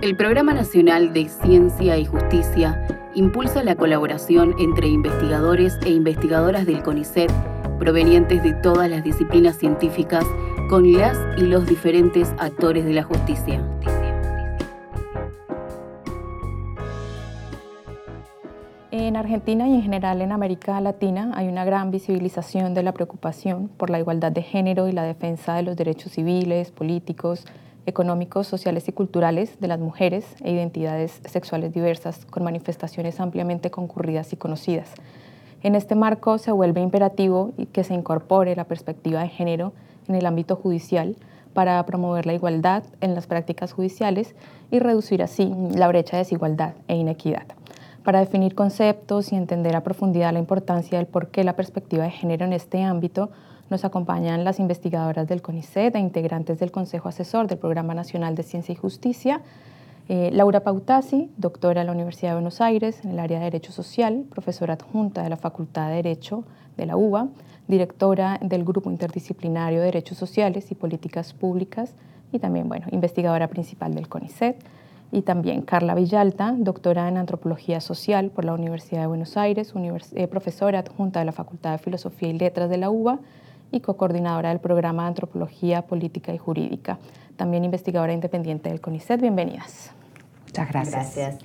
El Programa Nacional de Ciencia y Justicia impulsa la colaboración entre investigadores e investigadoras del CONICET provenientes de todas las disciplinas científicas con las y los diferentes actores de la justicia. En Argentina y en general en América Latina hay una gran visibilización de la preocupación por la igualdad de género y la defensa de los derechos civiles, políticos, económicos, sociales y culturales de las mujeres e identidades sexuales diversas, con manifestaciones ampliamente concurridas y conocidas. En este marco se vuelve imperativo que se incorpore la perspectiva de género en el ámbito judicial para promover la igualdad en las prácticas judiciales y reducir así la brecha de desigualdad e inequidad. Para definir conceptos y entender a profundidad la importancia del por qué la perspectiva de género en este ámbito, nos acompañan las investigadoras del CONICET e integrantes del Consejo Asesor del Programa Nacional de Ciencia y Justicia. Eh, Laura Pautasi, doctora de la Universidad de Buenos Aires en el área de Derecho Social, profesora adjunta de la Facultad de Derecho de la UBA, directora del Grupo Interdisciplinario de Derechos Sociales y Políticas Públicas y también, bueno, investigadora principal del CONICET. Y también Carla Villalta, doctora en Antropología Social por la Universidad de Buenos Aires, eh, profesora adjunta de la Facultad de Filosofía y Letras de la UBA y co-coordinadora del programa de Antropología Política y Jurídica. También investigadora independiente del CONICET. Bienvenidas. Muchas gracias.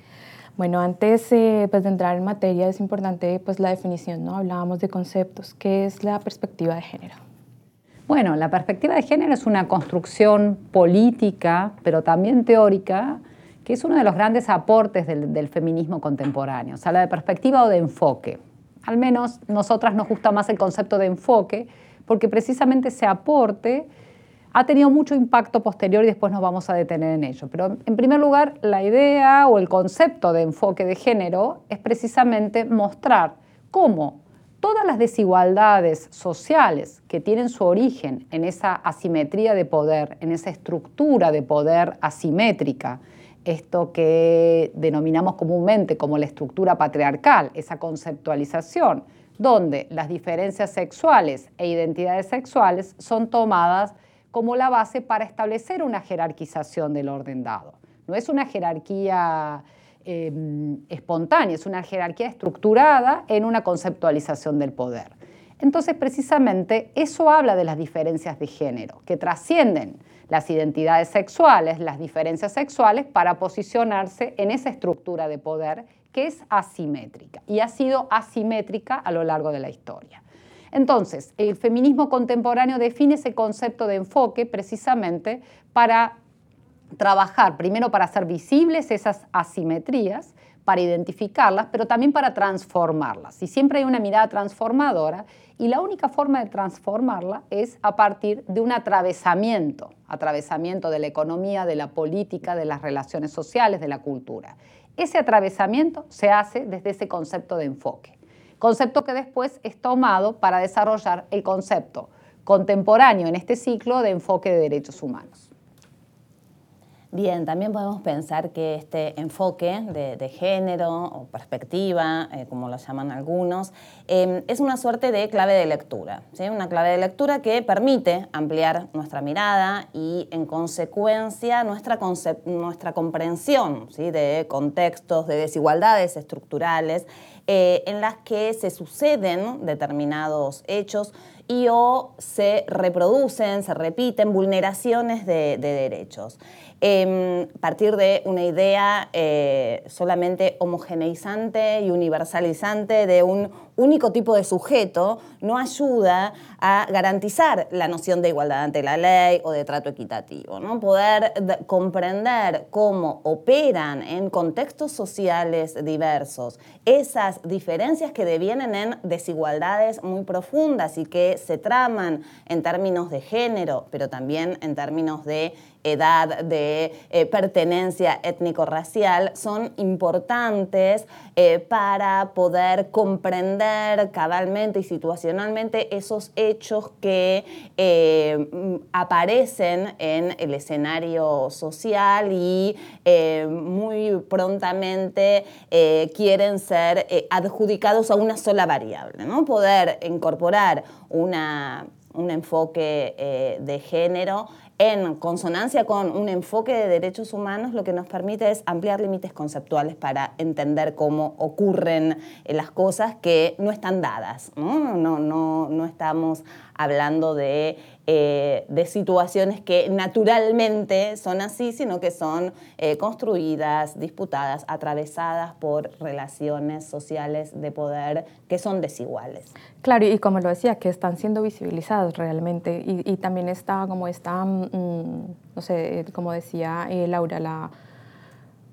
Bueno, antes eh, pues, de entrar en materia es importante pues, la definición, ¿no? Hablábamos de conceptos. ¿Qué es la perspectiva de género? Bueno, la perspectiva de género es una construcción política, pero también teórica, que es uno de los grandes aportes del, del feminismo contemporáneo. O sea, la de perspectiva o de enfoque. Al menos nosotras nos gusta más el concepto de enfoque, porque precisamente ese aporte ha tenido mucho impacto posterior y después nos vamos a detener en ello. Pero en primer lugar, la idea o el concepto de enfoque de género es precisamente mostrar cómo todas las desigualdades sociales que tienen su origen en esa asimetría de poder, en esa estructura de poder asimétrica, esto que denominamos comúnmente como la estructura patriarcal, esa conceptualización, donde las diferencias sexuales e identidades sexuales son tomadas como la base para establecer una jerarquización del orden dado. No es una jerarquía em, espontánea, es una jerarquía estructurada en una conceptualización del poder. Entonces, precisamente, eso habla de las diferencias de género, que trascienden las identidades sexuales, las diferencias sexuales, para posicionarse en esa estructura de poder que es asimétrica y ha sido asimétrica a lo largo de la historia. Entonces, el feminismo contemporáneo define ese concepto de enfoque precisamente para trabajar, primero para hacer visibles esas asimetrías, para identificarlas, pero también para transformarlas. Y siempre hay una mirada transformadora y la única forma de transformarla es a partir de un atravesamiento, atravesamiento de la economía, de la política, de las relaciones sociales, de la cultura. Ese atravesamiento se hace desde ese concepto de enfoque, concepto que después es tomado para desarrollar el concepto contemporáneo en este ciclo de enfoque de derechos humanos. Bien, también podemos pensar que este enfoque de, género o perspectiva, eh, como lo llaman algunos, em, es una suerte de clave de lectura, una clave de lectura que permite ampliar nuestra mirada y, en consecuencia, nuestra, nuestra comprensión de contextos, de desigualdades estructurales eh, en las que se suceden determinados hechos y o se reproducen, se repiten vulneraciones de derechos. A partir de una idea eh, solamente homogeneizante y universalizante de un único tipo de sujeto, no ayuda a garantizar la noción de igualdad ante la ley o de trato equitativo. ¿no? Poder comprender cómo operan en contextos sociales diversos esas diferencias que devienen en desigualdades muy profundas y que se traman en términos de género, pero también en términos de edad, de eh, pertenencia étnico-racial, son importantes eh, para poder comprender cabalmente y situacionalmente esos hechos que eh, aparecen en el escenario social y muy prontamente quieren ser adjudicados a una sola variable. ¿no? Poder incorporar una un enfoque de género en consonancia con un enfoque de derechos humanos, lo que nos permite es ampliar límites conceptuales para entender cómo ocurren las cosas que no están dadas. No, no, no, no estamos hablando de, eh, de, situaciones que naturalmente son así, sino que son eh, construidas, disputadas, atravesadas por relaciones sociales de poder que son desiguales. Claro, y como lo decía, que están siendo visibilizados realmente, y, también está como está, mm, no sé, como decía eh, Laura, la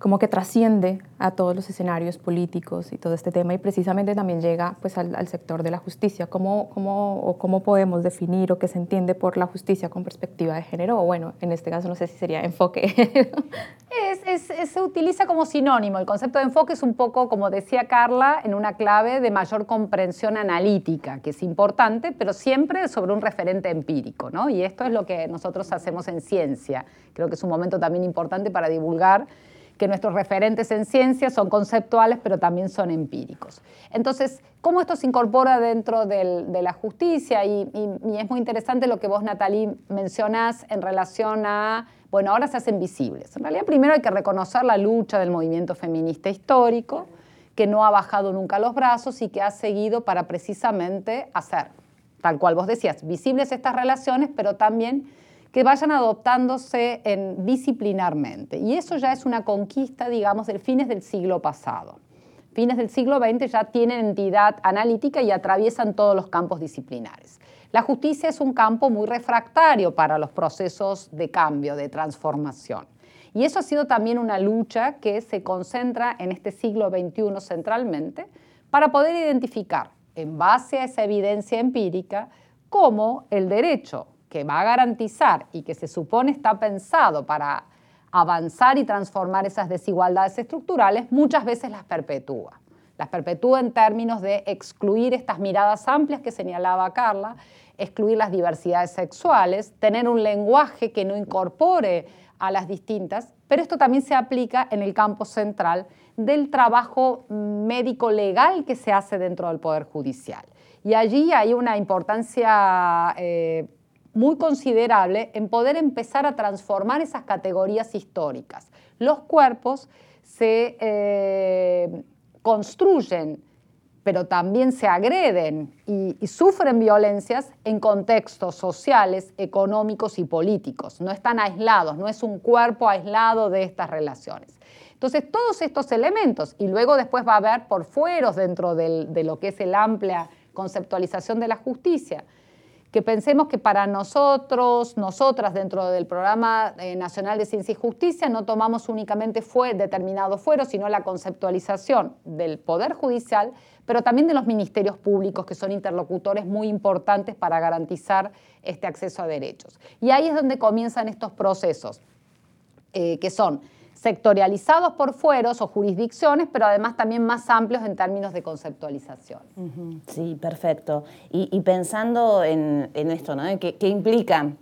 como que trasciende a todos los escenarios políticos y todo este tema y precisamente también llega pues al, sector de la justicia. ¿Cómo, cómo, o ¿Cómo podemos definir o qué se entiende por la justicia con perspectiva de género? O bueno, en este caso no sé si sería enfoque. se utiliza como sinónimo. El concepto de enfoque es un poco, como decía Carla, en una clave de mayor comprensión analítica, que es importante, pero siempre sobre un referente empírico. ¿no? Y esto es lo que nosotros hacemos en ciencia. Creo que es un momento también importante para divulgar que nuestros referentes en ciencia son conceptuales, pero también son empíricos. Entonces, ¿cómo esto se incorpora dentro de la justicia? Y, es muy interesante lo que vos, Natalie, mencionás en relación a, bueno, ahora se hacen visibles. En realidad, primero hay que reconocer la lucha del movimiento feminista histórico, que no ha bajado nunca los brazos y que ha seguido para precisamente hacer, tal cual vos decías, visibles estas relaciones, pero también que vayan adoptándose en, disciplinarmente. Y eso ya es una conquista, digamos, del fines del siglo pasado. Fines del siglo XX ya tienen entidad analítica y atraviesan todos los campos disciplinares. La justicia es un campo muy refractario para los procesos de cambio, de transformación. Y eso ha sido también una lucha que se concentra en este siglo XXI centralmente para poder identificar, en base a esa evidencia empírica, cómo el derecho que va a garantizar y que se supone está pensado para avanzar y transformar esas desigualdades estructurales, muchas veces las perpetúa. Las perpetúa en términos de excluir estas miradas amplias que señalaba Carla, excluir las diversidades sexuales, tener un lenguaje que no incorpore a las distintas, pero esto también se aplica en el campo central del trabajo médico legal que se hace dentro del Poder Judicial. Y allí hay una importancia eh, muy considerable en poder empezar a transformar esas categorías históricas. Los cuerpos se eh, construyen, pero también se agreden y, y, sufren violencias en contextos sociales, económicos y políticos. No están aislados, no es un cuerpo aislado de estas relaciones. Entonces, todos estos elementos, y luego después va a haber por fueros dentro de lo que es la amplia conceptualización de la justicia, que pensemos que para nosotros, nosotras dentro del Programa eh, Nacional de Ciencia y Justicia no tomamos únicamente fue determinado fuero, sino la conceptualización del Poder Judicial, pero también de los ministerios públicos, que son interlocutores muy importantes para garantizar este acceso a derechos. Y ahí es donde comienzan estos procesos, eh, que son sectorializados por fueros o jurisdicciones, pero además también más amplios en términos de conceptualización. Sí, perfecto. Y, pensando en, esto, ¿no? ¿Qué, implica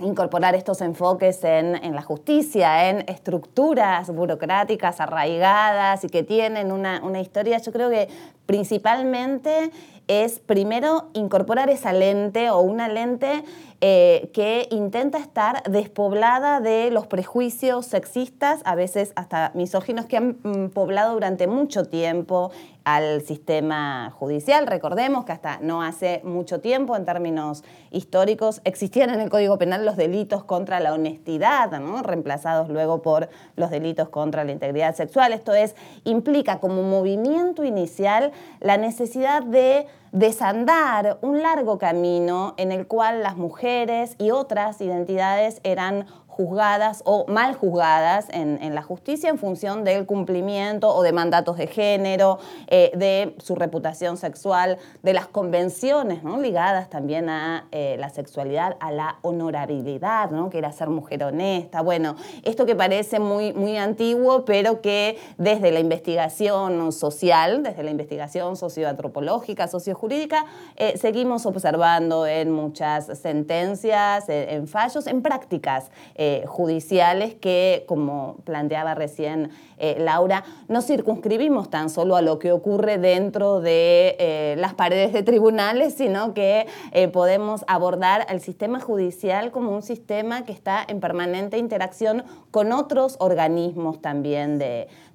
incorporar estos enfoques en, la justicia, en estructuras burocráticas arraigadas y que tienen una, una historia, yo creo que principalmente es primero incorporar esa lente o una lente eh, que intenta estar despoblada de los prejuicios sexistas, a veces hasta misóginos, que han mm, poblado durante mucho tiempo al sistema judicial. Recordemos que hasta no hace mucho tiempo, en términos históricos, existían en el Código Penal los delitos contra la honestidad, reemplazados luego por los delitos contra la integridad sexual. Esto es, implica como movimiento inicial la necesidad de desandar un largo camino en el cual las mujeres y otras identidades eran juzgadas o mal juzgadas en, la justicia en función del cumplimiento o de mandatos de género, eh, de su reputación sexual, de las convenciones ligadas también a eh, la sexualidad, a la honorabilidad, ¿no? que era ser mujer honesta. Bueno, esto que parece muy, muy antiguo, pero que desde la investigación social, desde la investigación socioantropológica, sociojurídica, eh, seguimos observando en muchas sentencias, en fallos, en prácticas eh, judiciales que, como planteaba recién eh, Laura, no circunscribimos tan solo a lo que ocurre dentro de eh, las paredes de tribunales, sino que podemos abordar al sistema judicial como un sistema que está en permanente interacción con otros organismos también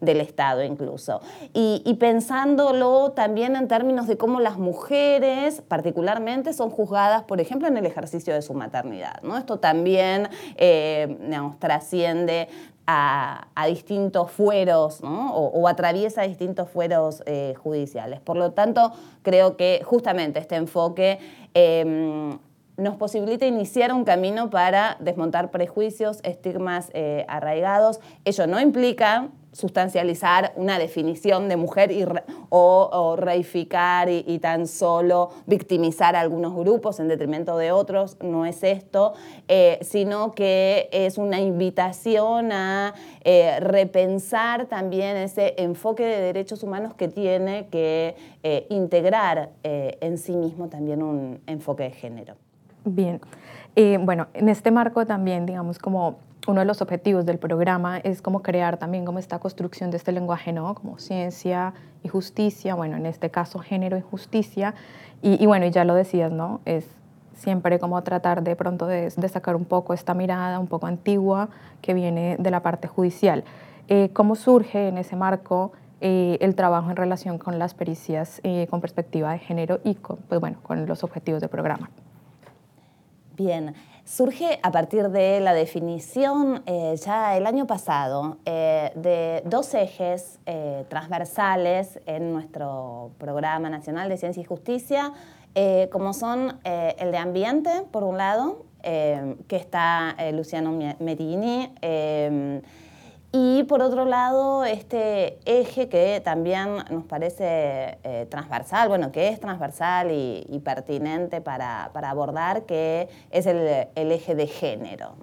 del Estado incluso. Y, pensándolo también en términos de cómo las mujeres particularmente son juzgadas, por ejemplo, en el ejercicio de su maternidad. ¿no? Esto también trasciende a, distintos fueros o, atraviesa distintos fueros eh, judiciales. Por lo tanto, creo que justamente este enfoque em, nos posibilita iniciar un camino para desmontar prejuicios, estigmas eh, arraigados. Ello no implica sustancializar una definición de mujer o, reificar y, tan solo victimizar a algunos grupos en detrimento de otros, no es esto, eh, sino que es una invitación a eh, repensar también ese enfoque de derechos humanos que tiene que integrar en sí mismo también un enfoque de género. Bien, bueno, en este marco también, digamos, como uno de los objetivos del programa es como crear también como esta construcción de este lenguaje, ¿no? Como ciencia y justicia, bueno, en este caso género y justicia. Y, bueno, ya lo decías, ¿no? Es siempre como tratar de pronto de, sacar un poco esta mirada un poco antigua que viene de la parte judicial. Eh, ¿Cómo surge en ese marco eh, el trabajo en relación con las pericias eh, con perspectiva de género y con, pues bueno, con los objetivos del programa? Bien, surge a partir de la definición eh, ya el año pasado eh, de dos ejes eh, transversales en nuestro programa nacional de ciencia y justicia, como son el de ambiente, por un lado, que está Luciano Medini, y por otro lado, este eje que también nos parece eh, transversal, bueno, que es transversal y, pertinente para, abordar, que es el, eje de género.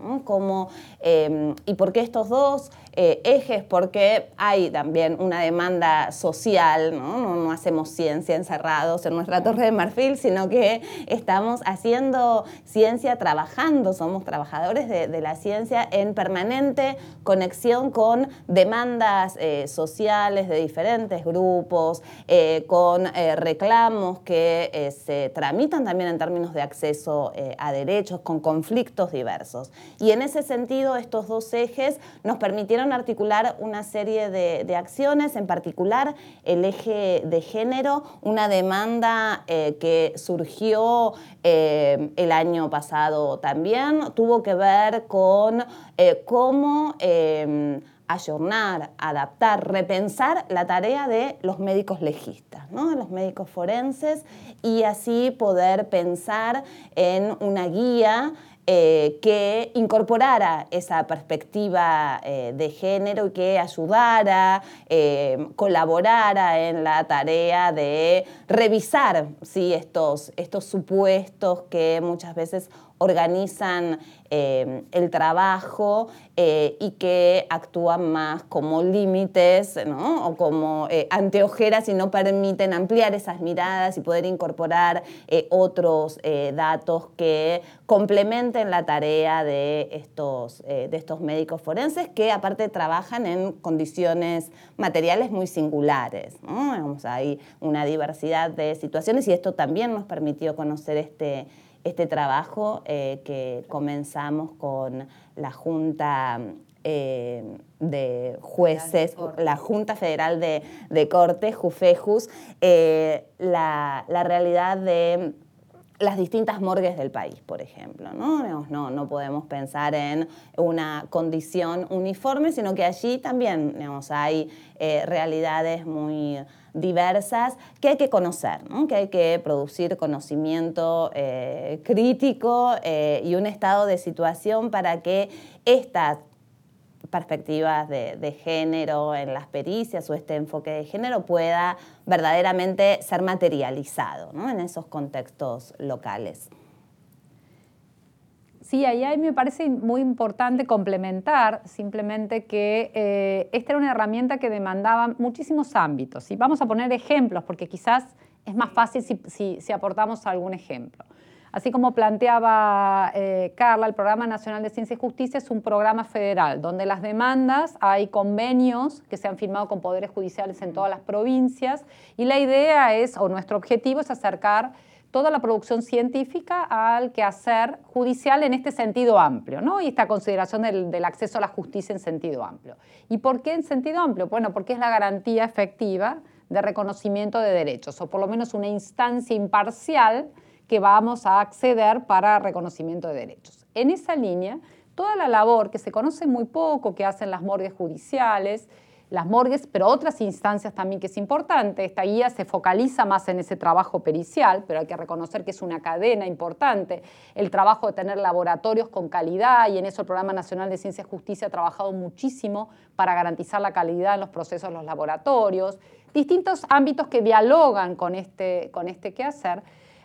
Em, ¿Y por qué estos dos eh, ejes? Porque hay también una demanda social, ¿no? ¿no? hacemos ciencia encerrados en nuestra torre de marfil, sino que estamos haciendo ciencia trabajando, somos trabajadores de, de la ciencia en permanente conexión con con demandas eh, sociales de diferentes grupos, eh, con eh, reclamos que se tramitan también en términos de acceso a derechos, con conflictos diversos. Y en ese sentido, estos dos ejes nos permitieron articular una serie de, acciones, en particular el eje de género, una demanda que surgió el año pasado también, tuvo que ver con cómo ayornar, adaptar, repensar la tarea de los médicos legistas, ¿no? los médicos forenses y así poder pensar en una guía eh, que incorporara esa perspectiva eh, de género y que ayudara, eh, colaborara en la tarea de revisar estos, estos supuestos que muchas veces organizan eh, el trabajo eh, y que actúan más como límites o como eh, anteojeras y no permiten ampliar esas miradas y poder incorporar otros datos que complementen la tarea de estos, de estos médicos forenses que aparte trabajan en condiciones materiales muy singulares. hay una diversidad de situaciones y esto también nos permitió conocer este este trabajo eh, que comenzamos con la Junta eh, de Jueces, la Junta Federal de, de Cortes, JUFEJUS, eh, la, realidad de las distintas morgues del país, por ejemplo. ¿no? No, no podemos pensar en una condición uniforme, sino que allí también hay realidades muy diversas que hay que conocer, que hay que producir conocimiento eh, crítico eh, y un estado de situación para que estas perspectivas de, género en las pericias o este enfoque de género pueda verdaderamente ser materializado en esos contextos locales. Sí, ahí me parece muy importante complementar simplemente que eh, esta era una herramienta que demandaba muchísimos ámbitos. Y vamos a poner ejemplos, porque quizás es más fácil si, aportamos algún ejemplo. Así como planteaba eh, Carla, el Programa Nacional de Ciencia y Justicia es un programa federal donde las demandas, hay convenios que se han firmado con poderes judiciales en todas las provincias y la idea es, o nuestro objetivo es acercar toda la producción científica al quehacer judicial en este sentido amplio, ¿no? Y esta consideración del, del, acceso a la justicia en sentido amplio. ¿Y por qué en sentido amplio? Bueno, porque es la garantía efectiva de reconocimiento de derechos, o por lo menos una instancia imparcial que vamos a acceder para reconocimiento de derechos. En esa línea, toda la labor que se conoce muy poco, que hacen las morgues judiciales, las morgues, pero otras instancias también que es importante. Esta guía se focaliza más en ese trabajo pericial, pero hay que reconocer que es una cadena importante. El trabajo de tener laboratorios con calidad y en eso el Programa Nacional de Ciencia y Justicia ha trabajado muchísimo para garantizar la calidad en los procesos de los laboratorios. Distintos ámbitos que dialogan con este, con este quehacer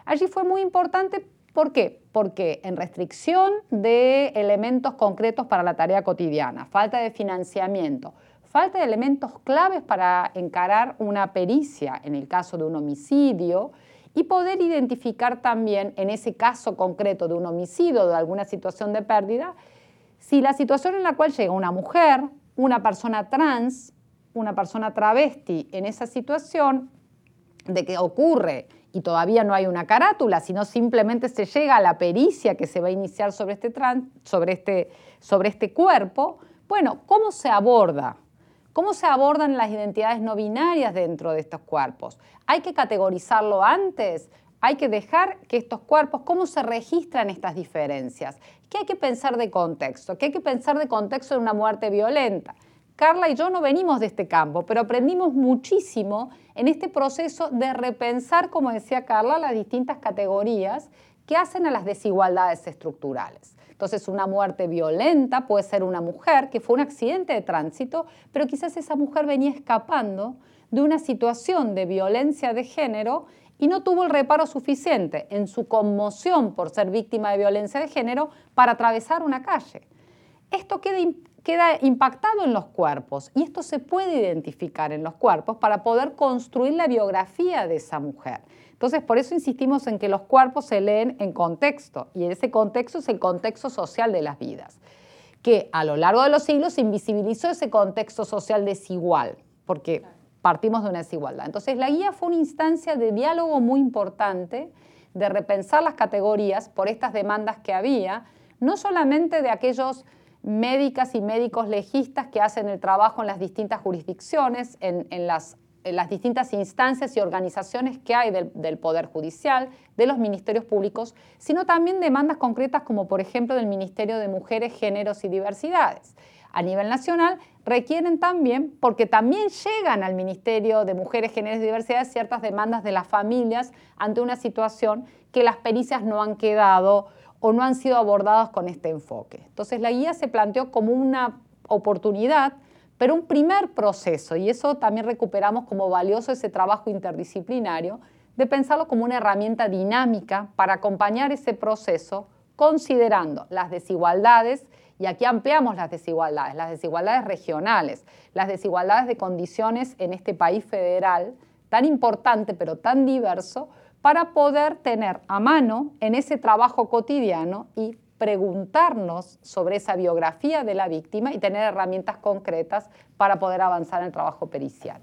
Allí fue muy importante, ¿por qué? Porque en restricción de elementos concretos para la tarea cotidiana, falta de financiamiento, falta de elementos claves para encarar una pericia en el caso de un homicidio y poder identificar también en ese caso concreto de un homicidio o de alguna situación de pérdida, si la situación en la cual llega una mujer, una persona trans, una persona travesti en esa situación de que ocurre y todavía no hay una carátula, sino simplemente se llega a la pericia que se va a iniciar sobre este, sobre este, sobre este cuerpo, bueno, ¿cómo se aborda? ¿Cómo se abordan las identidades no binarias dentro de estos cuerpos? ¿Hay que categorizarlo antes? ¿Hay que dejar que estos cuerpos, cómo se registran estas diferencias? ¿Qué hay que pensar de contexto? ¿Qué hay que pensar de contexto de una muerte violenta? Carla y yo no venimos de este campo, pero aprendimos muchísimo en este proceso de repensar, como decía Carla, las distintas categorías que hacen a las desigualdades estructurales. Entonces, una muerte violenta puede ser una mujer que fue un accidente de tránsito, pero quizás esa mujer venía escapando de una situación de violencia de género y no tuvo el reparo suficiente en su conmoción por ser víctima de violencia de género para atravesar una calle. Esto queda queda impactado en los cuerpos y esto se puede identificar en los cuerpos para poder construir la biografía de esa mujer. Entonces, por eso insistimos en que los cuerpos se leen en contexto y ese contexto es el contexto social de las vidas, que a lo largo de los siglos invisibilizó ese contexto social desigual, porque partimos de una desigualdad. Entonces, la guía fue una instancia de diálogo muy importante, de repensar las categorías por estas demandas que había, no solamente de aquellos médicas y médicos legistas que hacen el trabajo en las distintas jurisdicciones, en, las, distintas instancias y organizaciones que hay del, Poder Judicial, de los ministerios públicos, sino también demandas concretas como por ejemplo del Ministerio de Mujeres, Géneros y Diversidades. A nivel nacional requieren también, porque también llegan al Ministerio de Mujeres, Géneros y Diversidades ciertas demandas de las familias ante una situación que las pericias no han quedado o no han sido abordados con este enfoque. Entonces la guía se planteó como una oportunidad, pero un primer proceso, y eso también recuperamos como valioso ese trabajo interdisciplinario, de pensarlo como una herramienta dinámica para acompañar ese proceso considerando las desigualdades, y aquí ampliamos las desigualdades, las desigualdades regionales, las desigualdades de condiciones en este país federal, tan importante pero tan diverso, para poder tener a mano en ese trabajo cotidiano y preguntarnos sobre esa biografía de la víctima y tener herramientas concretas para poder avanzar en el trabajo pericial.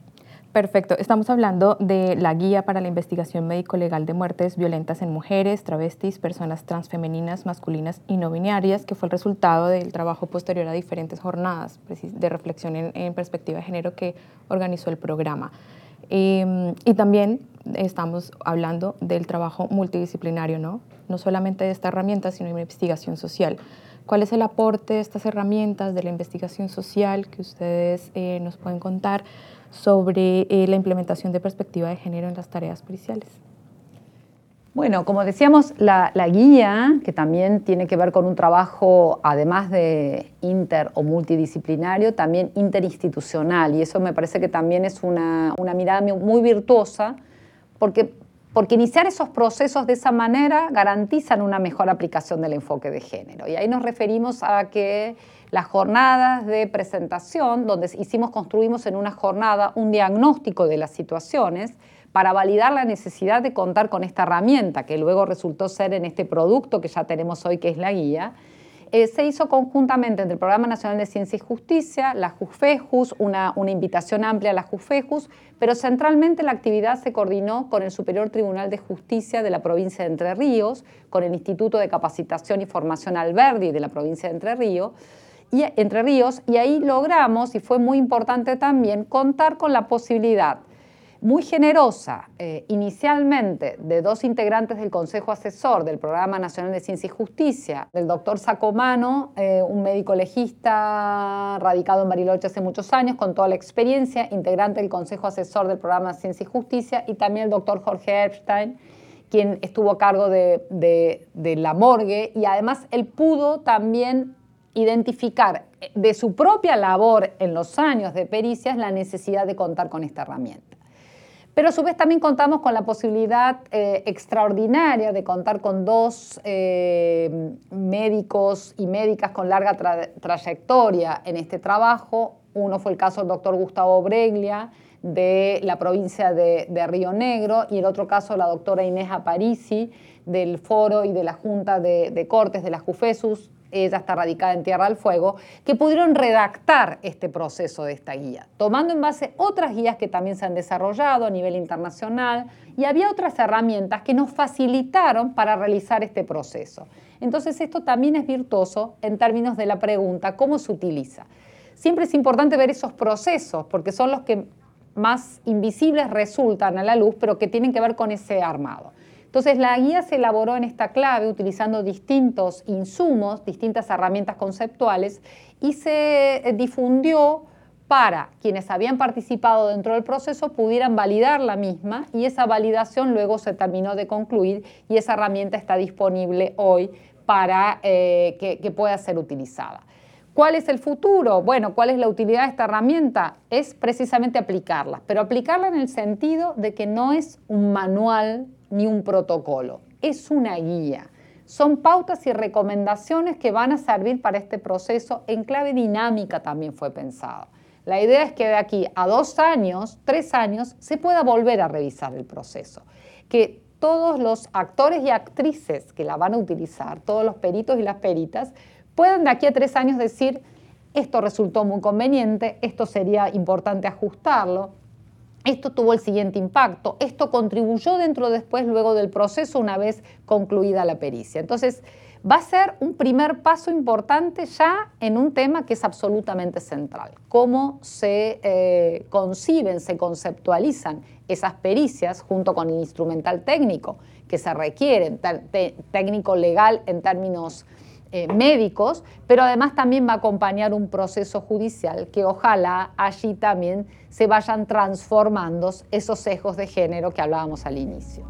Perfecto. Estamos hablando de la guía para la investigación médico-legal de muertes violentas en mujeres, travestis, personas transfemeninas, masculinas y no binarias, que fue el resultado del trabajo posterior a diferentes jornadas de reflexión en, perspectiva de género que organizó el programa. Y también estamos hablando del trabajo multidisciplinario, ¿no? No solamente de esta herramienta, sino de investigación social. ¿Cuál es el aporte de estas herramientas de la investigación social que ustedes eh, nos pueden contar sobre eh, la implementación de perspectiva de género en las tareas periciales? Bueno, como decíamos, la, guía, que también tiene que ver con un trabajo, además de inter o multidisciplinario, también interinstitucional, y eso me parece que también es una, una mirada muy virtuosa porque, porque iniciar esos procesos de esa manera garantizan una mejor aplicación del enfoque de género. Y ahí nos referimos a que las jornadas de presentación, donde hicimos, construimos en una jornada un diagnóstico de las situaciones, para validar la necesidad de contar con esta herramienta, que luego resultó ser en este producto que ya tenemos hoy, que es la guía, eh, se hizo conjuntamente entre el Programa Nacional de Ciencia y Justicia, la JUFEJUS, una, invitación amplia a la JUFEJUS, pero centralmente la actividad se coordinó con el Superior Tribunal de Justicia de la provincia de Entre Ríos, con el Instituto de Capacitación y Formación Alberdi de la provincia de Entre Ríos, y, Entre Ríos, y ahí logramos, y fue muy importante también, contar con la posibilidad muy generosa eh, inicialmente de dos integrantes del Consejo Asesor del Programa Nacional de Ciencia y Justicia, del doctor Sacomano, eh, un médico legista radicado en Bariloche hace muchos años, con toda la experiencia, integrante del Consejo Asesor del Programa Ciencia y Justicia, y también el doctor Jorge Epstein, quien estuvo a cargo de, de la morgue, y además él pudo también identificar eh, de su propia labor en los años de pericias la necesidad de contar con esta herramienta. Pero a su vez también contamos con la posibilidad eh, extraordinaria de contar con dos eh, médicos y médicas con larga trayectoria en este trabajo. Uno fue el caso del doctor Gustavo Breglia de la provincia de, Río Negro y el otro caso la doctora Inés Aparici del Foro y de la Junta de, de Cortes de la JUFESUS ella está radicada en Tierra del Fuego, que pudieron redactar este proceso de esta guía, tomando en base otras guías que también se han desarrollado a nivel internacional y había otras herramientas que nos facilitaron para realizar este proceso. Entonces esto también es virtuoso en términos de la pregunta, ¿cómo se utiliza? Siempre es importante ver esos procesos porque son los que más invisibles resultan a la luz, pero que tienen que ver con ese armado. Entonces la guía se elaboró en esta clave utilizando distintos insumos, distintas herramientas conceptuales y se eh, difundió para quienes habían participado dentro del proceso pudieran validar la misma y esa validación luego se terminó de concluir y esa herramienta está disponible hoy para eh, que, que pueda ser utilizada. ¿Cuál es el futuro? Bueno, ¿cuál es la utilidad de esta herramienta? Es precisamente aplicarla, pero aplicarla en el sentido de que no es un manual ni un protocolo, es una guía. Son pautas y recomendaciones que van a servir para este proceso. En clave dinámica también fue pensado. La idea es que de aquí a dos años, tres años, se pueda volver a revisar el proceso. Que todos los actores y actrices que la van a utilizar, todos los peritos y las peritas, puedan de aquí a tres años decir, esto resultó muy conveniente, esto sería importante ajustarlo, esto tuvo el siguiente impacto, esto contribuyó dentro después, luego del proceso, una vez concluida la pericia. Entonces, va a ser un primer paso importante ya en un tema que es absolutamente central, cómo se eh, conciben, se conceptualizan esas pericias junto con el instrumental técnico que se requiere, técnico legal en términos eh, médicos, pero además también va a acompañar un proceso judicial que ojalá allí también se vayan transformando esos sesgos de género que hablábamos al inicio.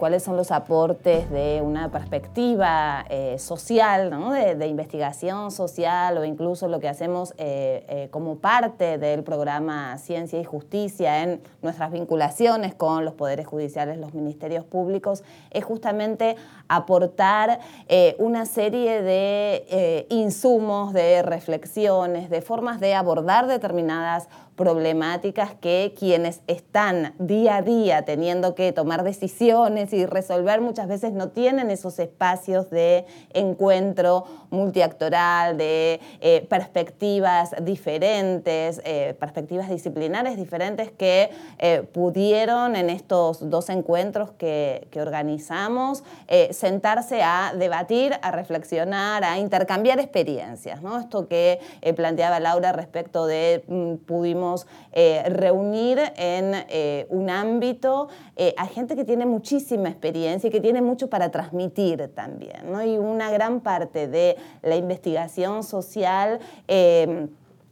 Cuáles son los aportes de una perspectiva eh, social, de, investigación social o incluso lo que hacemos eh, eh, como parte del programa Ciencia y Justicia en nuestras vinculaciones con los poderes judiciales, los ministerios públicos, es justamente aportar una serie de insumos, de reflexiones, de formas de abordar determinadas problemáticas que quienes están día a día teniendo que tomar decisiones y resolver muchas veces no tienen esos espacios de encuentro multiactoral, de eh, perspectivas diferentes, eh, perspectivas disciplinares diferentes que eh, pudieron en estos dos encuentros que, que organizamos sentarse a debatir, a reflexionar, a intercambiar experiencias. ¿no? Esto que planteaba Laura respecto de mm, pudimos eh, reunir en eh, un ámbito eh, a gente que tiene muchísima experiencia y que tiene mucho para transmitir también. ¿no? Y una gran parte de la investigación social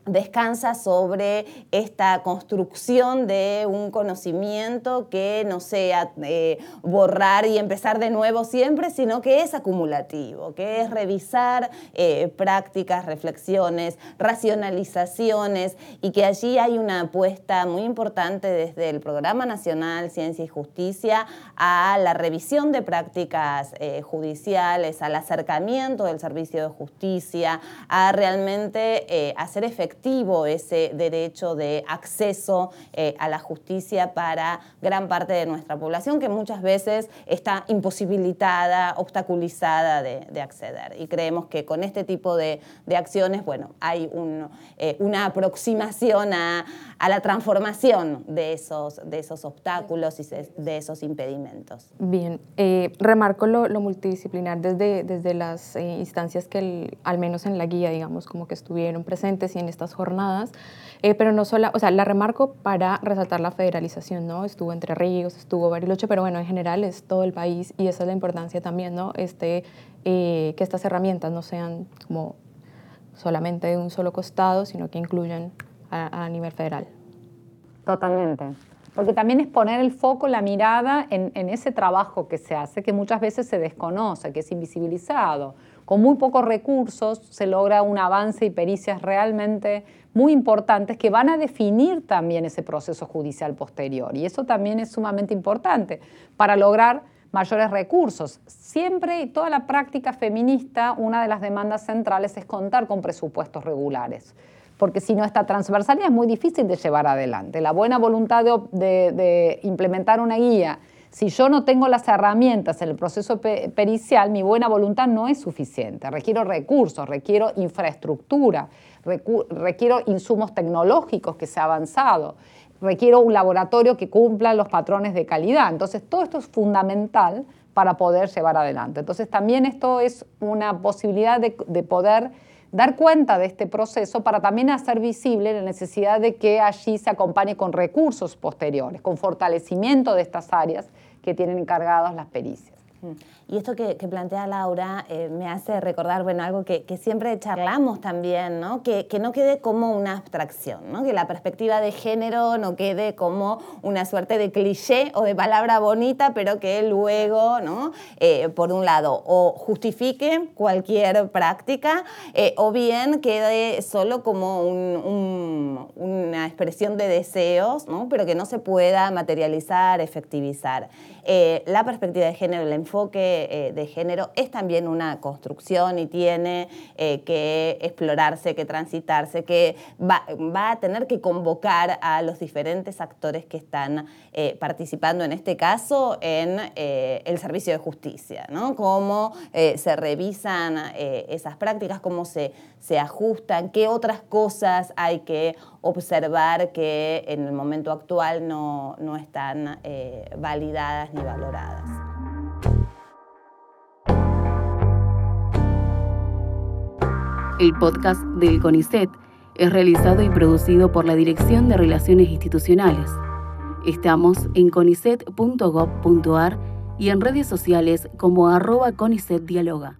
descansa sobre esta construcción de un conocimiento que no sea eh, borrar y empezar de nuevo siempre, sino que es acumulativo, que es revisar eh, prácticas, reflexiones, racionalizaciones y que allí hay una apuesta muy importante desde el Programa Nacional Ciencia y Justicia a la revisión de prácticas eh, judiciales, al acercamiento del servicio de justicia, a realmente hacer efectivo ese derecho de acceso eh, a la justicia para gran parte de nuestra población que muchas veces está imposibilitada, obstaculizada de, acceder. Y creemos que con este tipo de, acciones, bueno, hay eh, una aproximación a, la transformación de esos, de esos obstáculos y de esos impedimentos. Bien, eh, remarco lo, multidisciplinar desde, desde las instancias que al menos en la guía, digamos, como que estuvieron presentes y en estas jornadas, eh, pero no solo, o sea, la remarco para resaltar la federalización, ¿no? Estuvo Entre Ríos, estuvo Bariloche, pero bueno, en general es todo el país y esa es la importancia también, ¿no? Este, eh, que estas herramientas no sean como solamente de un solo costado, sino que incluyan a, nivel federal. Totalmente. Porque también es poner el foco, la mirada en, en, ese trabajo que se hace, que muchas veces se desconoce, que es invisibilizado con muy pocos recursos se logra un avance y pericias realmente muy importantes que van a definir también ese proceso judicial posterior. Y eso también es sumamente importante para lograr mayores recursos. Siempre y toda la práctica feminista, una de las demandas centrales es contar con presupuestos regulares porque si no esta transversalidad es muy difícil de llevar adelante. La buena voluntad de, de implementar una guía si yo no tengo las herramientas en el proceso pericial, mi buena voluntad no es suficiente. Requiero recursos, requiero infraestructura, requiero insumos tecnológicos que se ha avanzado, requiero un laboratorio que cumpla los patrones de calidad. Entonces, todo esto es fundamental para poder llevar adelante. Entonces, también esto es una posibilidad de, de poder dar cuenta de este proceso para también hacer visible la necesidad de que allí se acompañe con recursos posteriores, con fortalecimiento de estas áreas que tienen encargadas las pericias. Mm. Y esto que, plantea Laura eh, me hace recordar, bueno, algo que, siempre charlamos también, ¿no? Que, no quede como una abstracción, ¿no? Que la perspectiva de género no quede como una suerte de cliché o de palabra bonita, pero que luego, ¿no? Eh, por un lado, o justifique cualquier práctica, eh, o bien quede solo como una expresión de deseos, ¿no? Pero que no se pueda materializar, efectivizar. La perspectiva de género, el enfoque eh, de género es también una construcción y tiene eh, que explorarse, que transitarse, que va, a tener que convocar a los diferentes actores que están eh, participando en este caso en el servicio de justicia, ¿no? Cómo se revisan esas prácticas, cómo se, se ajustan, qué otras cosas hay que observar que en el momento actual no, no están validadas El podcast del CONICET es realizado y producido por la Dirección de Relaciones Institucionales. Estamos en conicet.gov.ar y en redes sociales como arroba Dialoga.